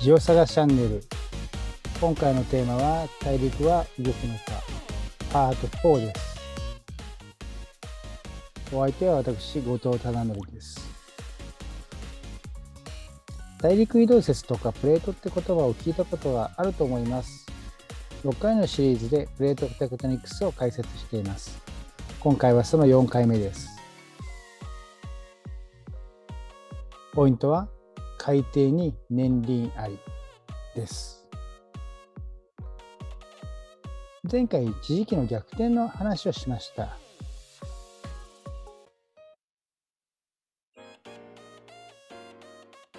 ジオサガチャンネル。今回のテーマは大陸は動くのか。パート4です。お相手は私後藤忠則です。大陸移動説とかプレートって言葉を聞いたことがあると思います。6回のシリーズでプレートテクトニクスを解説しています。今回はその4回目です。ポイントは海底に年輪ありです。前回一時期の逆転の話をしました。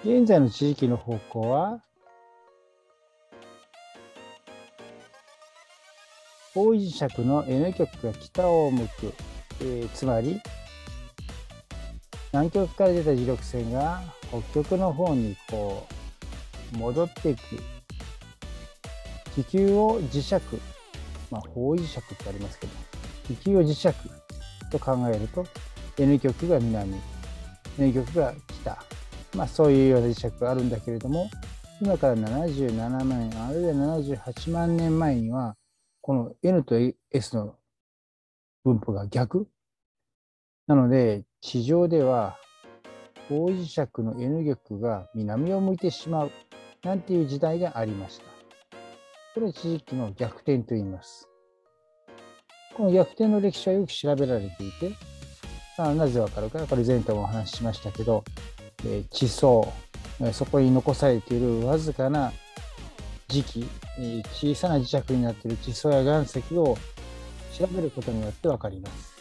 現在の地域の方向は方位磁石の N 極が北を向く、えー、つまり南極から出た磁力線が北極の方にこう戻っていく。気球を磁石まあ方位磁石ってありますけど気球を磁石と考えると N 極が南 N 極が北。まあそういうような磁石があるんだけれども今から77万円あるいは78万年前にはこの N と S の分布が逆なので地上では方位磁石の N 極が南を向いてしまうなんていう時代がありました。これは地域の逆転と言います。この逆転の歴史はよく調べられていて、あなぜわかるか、これ前回もお話ししましたけど、え地層、そこに残されているわずかな磁気、小さな磁石になっている地層や岩石を調べることによってわかります。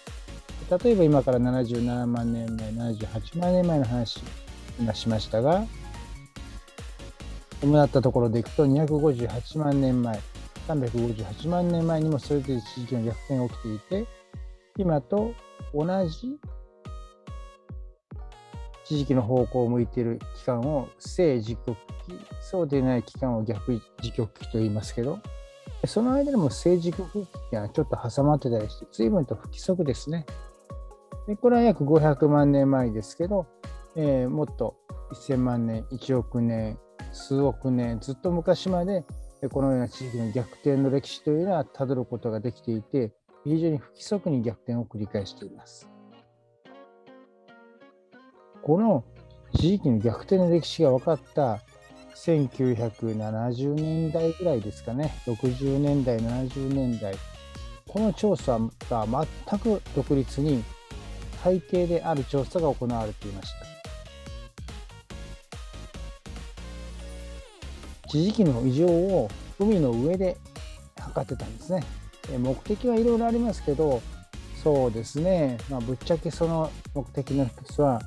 例えば今から77万年前、78万年前の話、今しましたが、主だったところでいくと258万年前、358万年前にもそれぞれ地域の逆転が起きていて、今と同じ地域の方向を向いている期間を正時刻期、そうでない期間を逆時刻期と言いますけど、その間でも正時刻期がちょっと挟まってたりして、随分と不規則ですね。でこれは約500万年前ですけど、えー、もっと1000万年、1億年、数億年、ずっと昔までこのような地域の逆転の歴史というのはたどることができていて、非常に不規則に逆転を繰り返しています。この地域の逆転の歴史が分かった1970年代ぐらいですかね、60年代、70年代、この調査が全く独立に背景である調査が行われていました。地磁気の異常を海の上で測ってたんですね。目的はいろいろありますけど、そうですね、まあ、ぶっちゃけその目的の一つは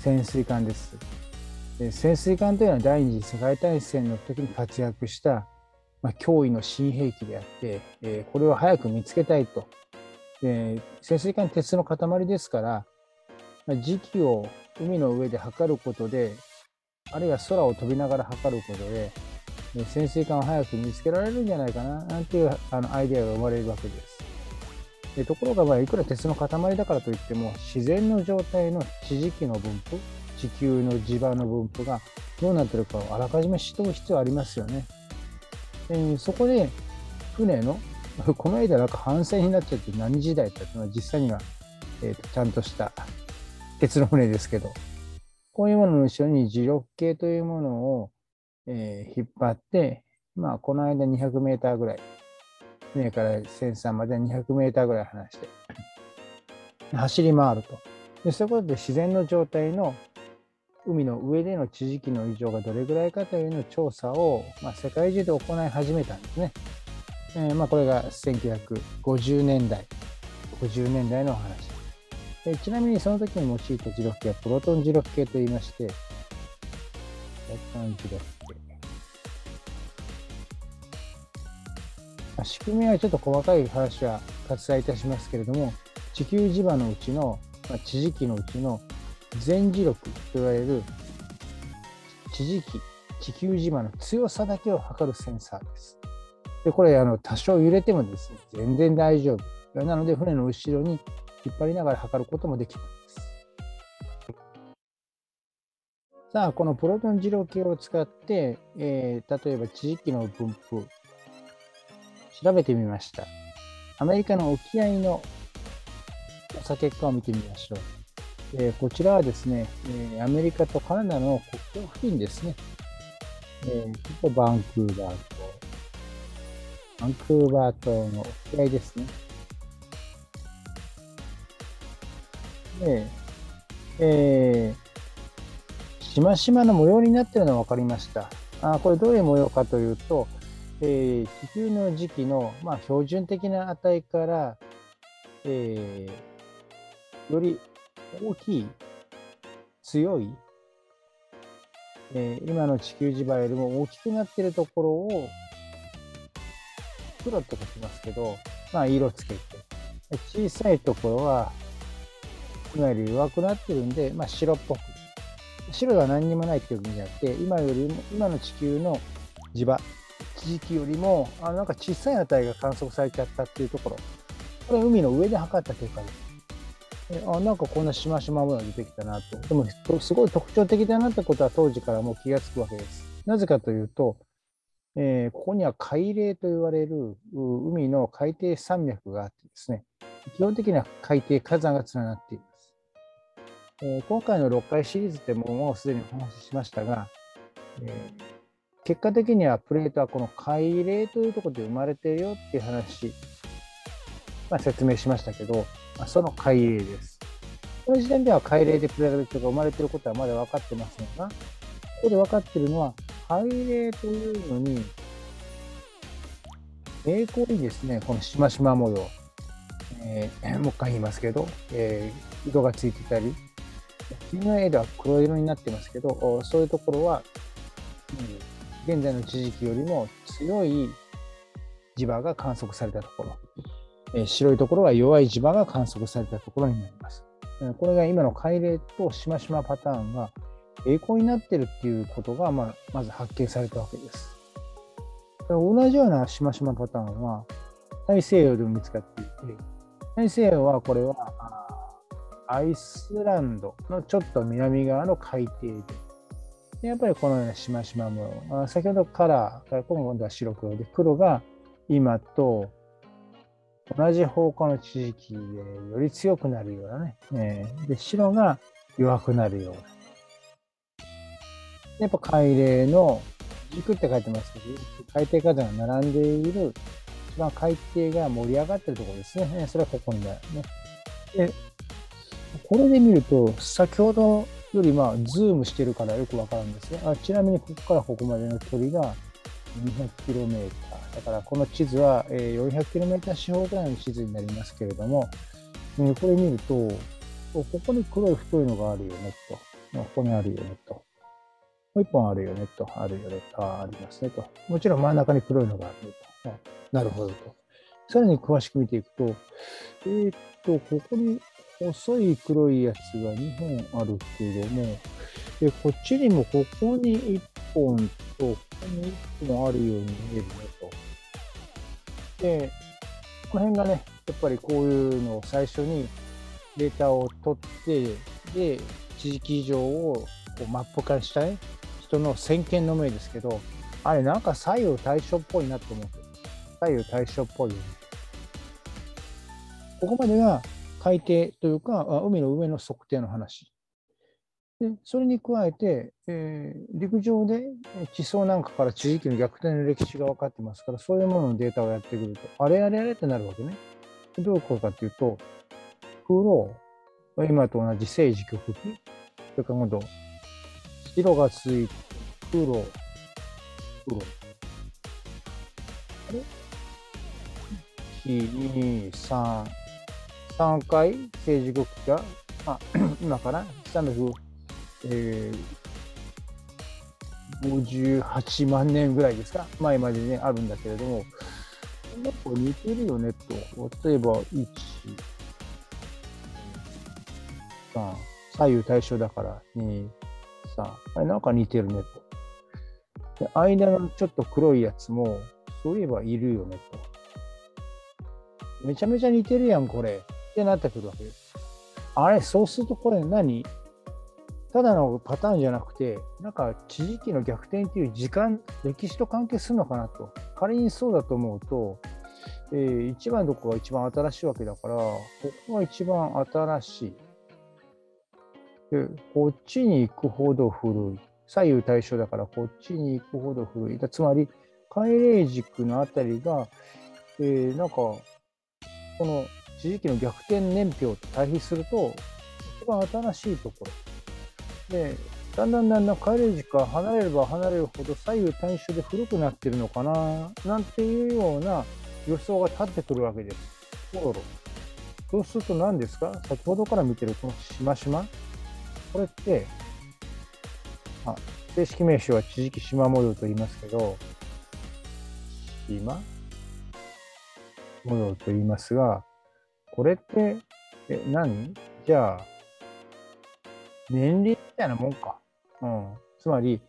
潜水艦です。で潜水艦というのは第二次世界大戦の時に活躍した、まあ、脅威の新兵器であって、えー、これを早く見つけたいとで潜水艦鉄の塊ですから、時期を海の上で測ることで、あるいは空を飛びながら測ることで、潜水艦を早く見つけられるんじゃないかな、なんていうあのアイデアが生まれるわけです。でところが、まあ、いくら鉄の塊だからといっても、自然の状態の地磁気の分布、地球の磁場の分布がどうなってるかをあらかじめ知っておく必要ありますよね。でそこで、船のこの間なんか反戦になっちゃって何時代っていうのは実際には、えーと、ちゃんとした鉄の船ですけど、こういうものの後ろに磁力計というものを、えー、引っ張って、まあ、この間200メーターぐらい、船から船産まで200メーターぐらい離して、走り回ると。でそういうことで自然の状態の海の上での地磁気の異常がどれぐらいかというの調査を、まあ、世界中で行い始めたんですね。えー、まあ、これが1950年代、50年代の話。えちなみにその時に用いた磁力計はプロトン磁力計と言いまして、プロトン磁力計。まあ、仕組みはちょっと細かい話は割愛いたしますけれども、地球磁場のうちの、まあ、地磁気のうちの全磁力と言われる地磁気、地球磁場の強さだけを測るセンサーです。で、これ、あの、多少揺れてもですね、全然大丈夫。なので、船の後ろに引っ張りながら測ることもできるんです。さあ、このプロトン二郎系を使って、えー、例えば地域の分布、調べてみました。アメリカの沖合の調査結果を見てみましょう。えー、こちらはですね、えー、アメリカとカナダの国境付近ですね。えー、バンクーバー、バンクーバー島の沖合ですね。で、えー、しましまの模様になっているのが分かりました。あこれどういう模様かというと、えー、地球の時期の、まあ、標準的な値から、えー、より大きい、強い、えー、今の地球磁場よりも大きくなっているところを、黒って書きますけど、まあ、色つけて、小さいところは、今より弱くなってるんで、まあ、白っぽく。白が何にもないっていう意味じゃなくて、今よりも、今の地球の磁場、地域よりも、あなんか小さい値が観測されちゃったっていうところ。これ海の上で測った結果です。あなんかこんなしましま模様出てきたなと。でも、すごい特徴的だなってことは当時からもう気がつくわけです。なぜかというと、えー、ここには海嶺と言われる海の海底山脈があってですね、基本的には海底火山が連なっています。えー、今回の6回シリーズでももうすでにお話ししましたが、えー、結果的にはプレートはこの海嶺というところで生まれているよっていう話、まあ、説明しましたけど、まあ、その海嶺です。この時点では海嶺でプレートが生まれていることはまだ分かってませんが、ここで分かっているのは、海嶺というのに、栄光にですね、このしましま模様、えー、もう一回言いますけど、えー、色がついてたり、君の絵では黒色になってますけど、そういうところは、うん、現在の地域よりも強い磁場が観測されたところ、え白いところは弱い磁場が観測されたところになります。これが今の海嶺としましまパターンが栄光になってるっていうことが、まあ、まず発見されたわけです。同じようなしましまパターンは大西洋でも見つかっていて、大西洋はこれはアイスランドのちょっと南側の海底で、でやっぱりこのようなしましま模様、先ほどカラーから、今度は白黒で、黒が今と同じ方向の地域でより強くなるようなね、えー、で白が弱くなるような。やっぱ海嶺の軸って書いてますけど、海底火山が並んでいる一番海底が盛り上がってるところですね。それはここになるね。で、これで見ると、先ほどよりまあズームしてるからよくわかるんですね。あちなみにここからここまでの距離が 200km。だからこの地図は 400km 四方ぐらいの地図になりますけれども、これ見ると、ここに黒い太いのがあるよねと。ここにあるよねと。もう一本あるよねと。あるよねと。ありますねと。もちろん真ん中に黒いのがあると。なるほどと。さらに詳しく見ていくと、えー、っと、ここに細い黒いやつが2本あるけども、でこっちにもここに1本と、ここに1本あるように見えるねと。で、この辺がね、やっぱりこういうのを最初にデータを取って、で、地域上をこうマップ化したね、人の先見の目ですけど、あれなんか左右対称っぽいなと思う。左右対称っぽいよね。ここまでが海底というか、海の上の測定の話。でそれに加えて、えー、陸上で地層なんかから地域の逆転の歴史が分かってますから、そういうもののデータをやってくると、あれあれあれってなるわけね。どういうことかっていうと、黒、今と同じ正時極期、それから今度、白がついて、黒、黒。あれ ?1、2、3、3回？政治国が、まあ、今から358、えー、万年ぐらいですか？前までねあるんだけれども。やっぱ似てるよねと。例えば1 3左右対称だから。2 3あれなんか似てるねとで間のちょっと黒いやつもそういえばいるよねとめちゃめちゃ似てるやんこれってなってくるわけです。あれ、そうするとこれ何？ただのパターンじゃなくて、なんか地磁気の逆転っていう時間、歴史と関係するのかなと。仮にそうだと思うと、えー、1番どこが一番新しいわけだから、ここが一番新しい。で、こっちに行くほど古い。左右対称だから、こっちに行くほど古い。つまり、海嶺軸のあたりが、えー、なんか、この地磁気の逆転年表と対比すると、一番新しいところ。で、だんだんだんだん海嶺軸が離れれば離れるほど左右対称で古くなってるのかな、なんていうような予想が立ってくるわけです。そうすると何ですか？先ほどから見てるこのしましまこれって、あ、正式名称は地磁気縞模様と言いますけど、今模様と言いますが、これって、え、何？じゃあ、年齢みたいなもんか。うん。つまり、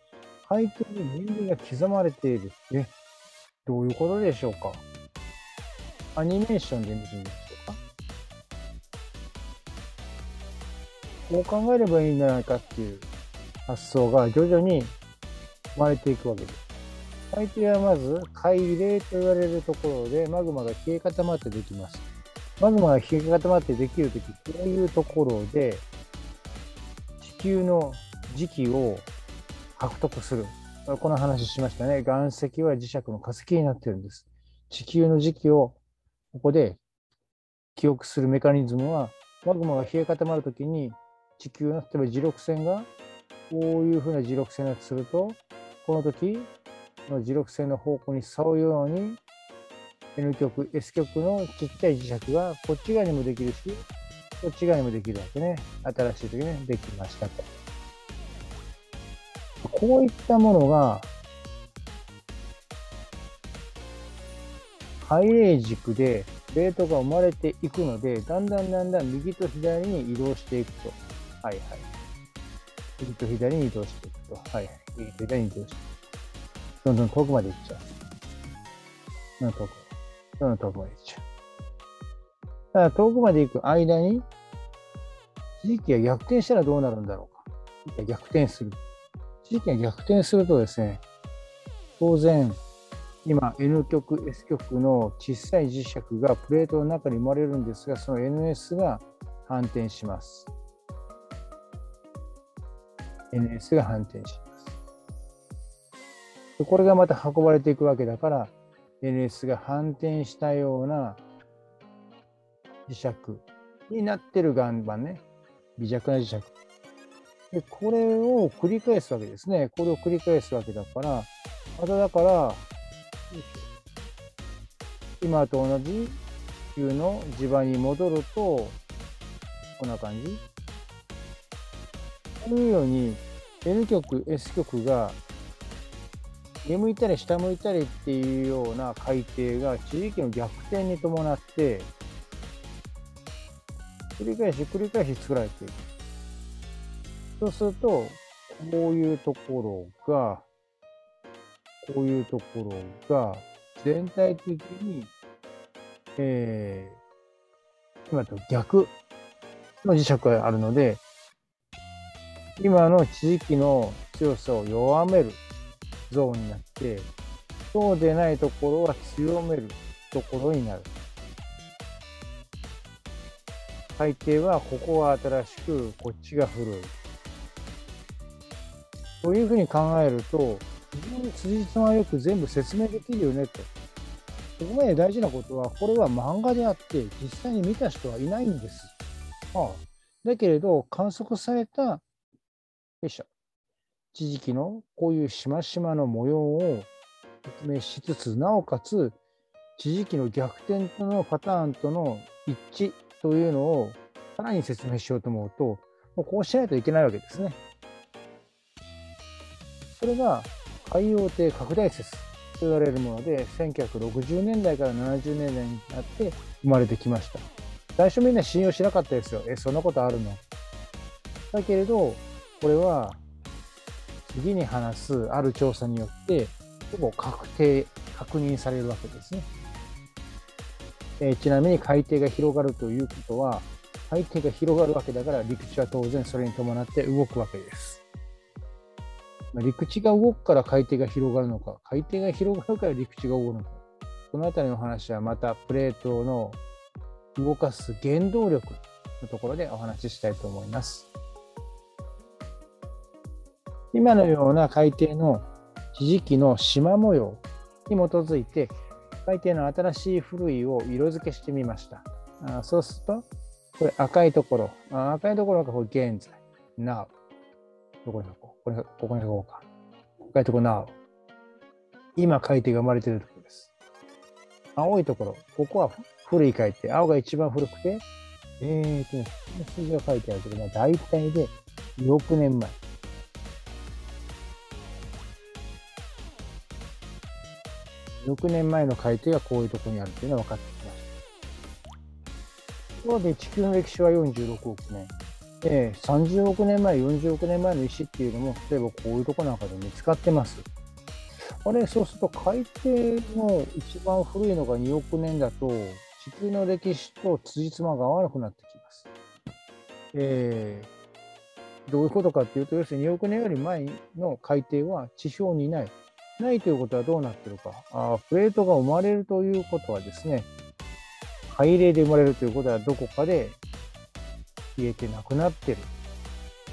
背景に年齢が刻まれている。え、どういうことでしょうか？アニメーションで見てみましこう考えればいいんじゃないかっていう発想が徐々に生まれていくわけです。海底はまず海嶺と言われるところでマグマが冷え固まってできます。マグマが冷え固まってできるとき、こういうところで地球の磁気を獲得する。この話しましたね。岩石は磁石の化石になってるんです。地球の磁気をここで記憶するメカニズムは、マグマが冷え固まるときに、地球の例えば磁力線が、こういうふうな磁力線がすると、この時、の磁力線の方向に沿うように、N 極、S 極のちっちゃい磁石がこっち側にもできるし、こっち側にもできるわけね。新しい時にできましたと。こういったものがハイレー軸でレートが生まれていくので、だんだんだんだん右と左に移動していくと。はいはい。右と左に移動していくと。はい。右と左に移動していく。どんどん遠くまで行っちゃう。どんどん遠く。どんどん遠くまで行っちゃう。ただ遠くまで行く間に、地域が逆転したらどうなるんだろうか。逆転する。地域が逆転するとですね、当然、今 N 極 S 極の小さい磁石がプレートの中に生まれるんですがその NS が反転します NS が反転します。これがまた運ばれていくわけだから NS が反転したような磁石になってる岩盤ね。微弱な磁石。でこれを繰り返すわけですね。これを繰り返すわけだからまただから今と同じ球の地場に戻ると、こんな感じ。こういうように N 極、S 極が上向いたり下向いたりっていうような海底が地域の逆転に伴って繰り返し繰り返し作られていく。そうすると、こういうところがこういうところが全体的に、えー、今と逆の磁石があるので、今の地磁気の強さを弱めるゾーンになって、そうでないところは強めるところになる。海底はここが新しく、こっちが古い。というふうに考えると、非常に辻褄よく全部説明できるよねと。ここまで大事なことは、これは漫画であって、実際に見た人はいないんです。はあ、だけれど、観測された、よいしょ、地磁気のこういうしましまの模様を説明しつつ、なおかつ、地磁気の逆転とのパターンとの一致というのをさらに説明しようと思うと、もうこうしないといけないわけですね。それが海洋艇拡大説と言われるもので1960年代から70年代になって生まれてきました。最初みんな信用しなかったですよ。えそんなことあるの？だけれどこれは次に話すある調査によってほぼ確定確認されるわけですね、えちなみに海底が広がるということは海底が広がるわけだから陸地は当然それに伴って動くわけです。陸地が動くから海底が広がるのか、海底が広がるから陸地が動くのか、この辺りの話はまたプレートの動かす原動力のところでお話ししたいと思います。今のような海底の地磁気の縞模様に基づいて海底の新しい古いを色付けしてみました。あそうすると、これ赤いところ、あ赤いところがこれ現在、now。どこに書こう？これここに書こうか。赤いところ now。今海底が生まれているところです。青いところ、ここは古い海底。青が一番古くて、えーとね、数字が書いてあるけど、まあ、大体で2億年前。6年前の海底がこういうところにあるというのが分かってきました。ところで地球の歴史は46億年。で、30億年前、40億年前の石っていうのも、例えばこういうとこなんかで見つかってます。あれ、そうすると海底の一番古いのが2億年だと、地球の歴史と辻褄が合わなくなってきます。えー、どういうことかっていうと、要するに2億年より前の海底は地表にない。ないということはどうなってるか。あプレートが生まれるということはですね、海嶺で生まれるということはどこかで消えてなくなってる。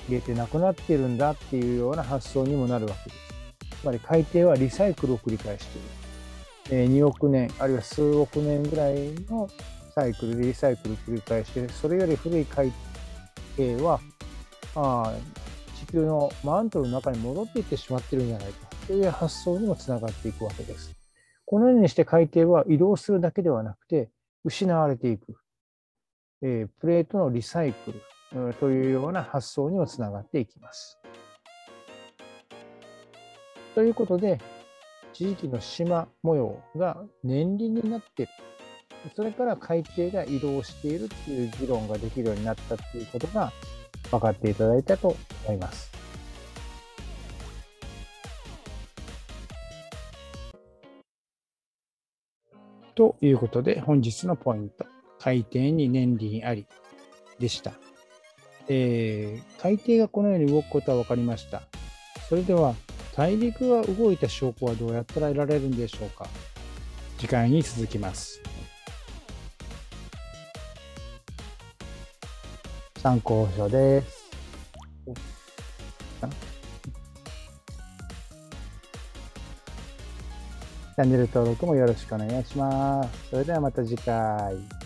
消えてなくなってるんだっていうような発想にもなるわけです。つまり海底はリサイクルを繰り返している。え2億年、あるいは数億年ぐらいのサイクルでリサイクルを繰り返して、それより古い海底は、あ地球のマントルの中に戻っていってしまってるんじゃないか。という発想にもつながっていくわけです。このようにして海底は移動するだけではなくて、失われていく、えー、プレートのリサイクルというような発想にもつながっていきます。ということで、地域の島模様が年輪になっている。それから海底が移動しているっていう議論ができるようになったっていうことが分かっていただいたと思います。ということで、本日のポイント、海底に年輪ありでした。えー、海底がこのように動くことは分かりました。それでは、大陸が動いた証拠はどうやったら得られるんでしょうか次回に続きます。参考書です。チャンネル登録もよろしくお願いします。それではまた次回。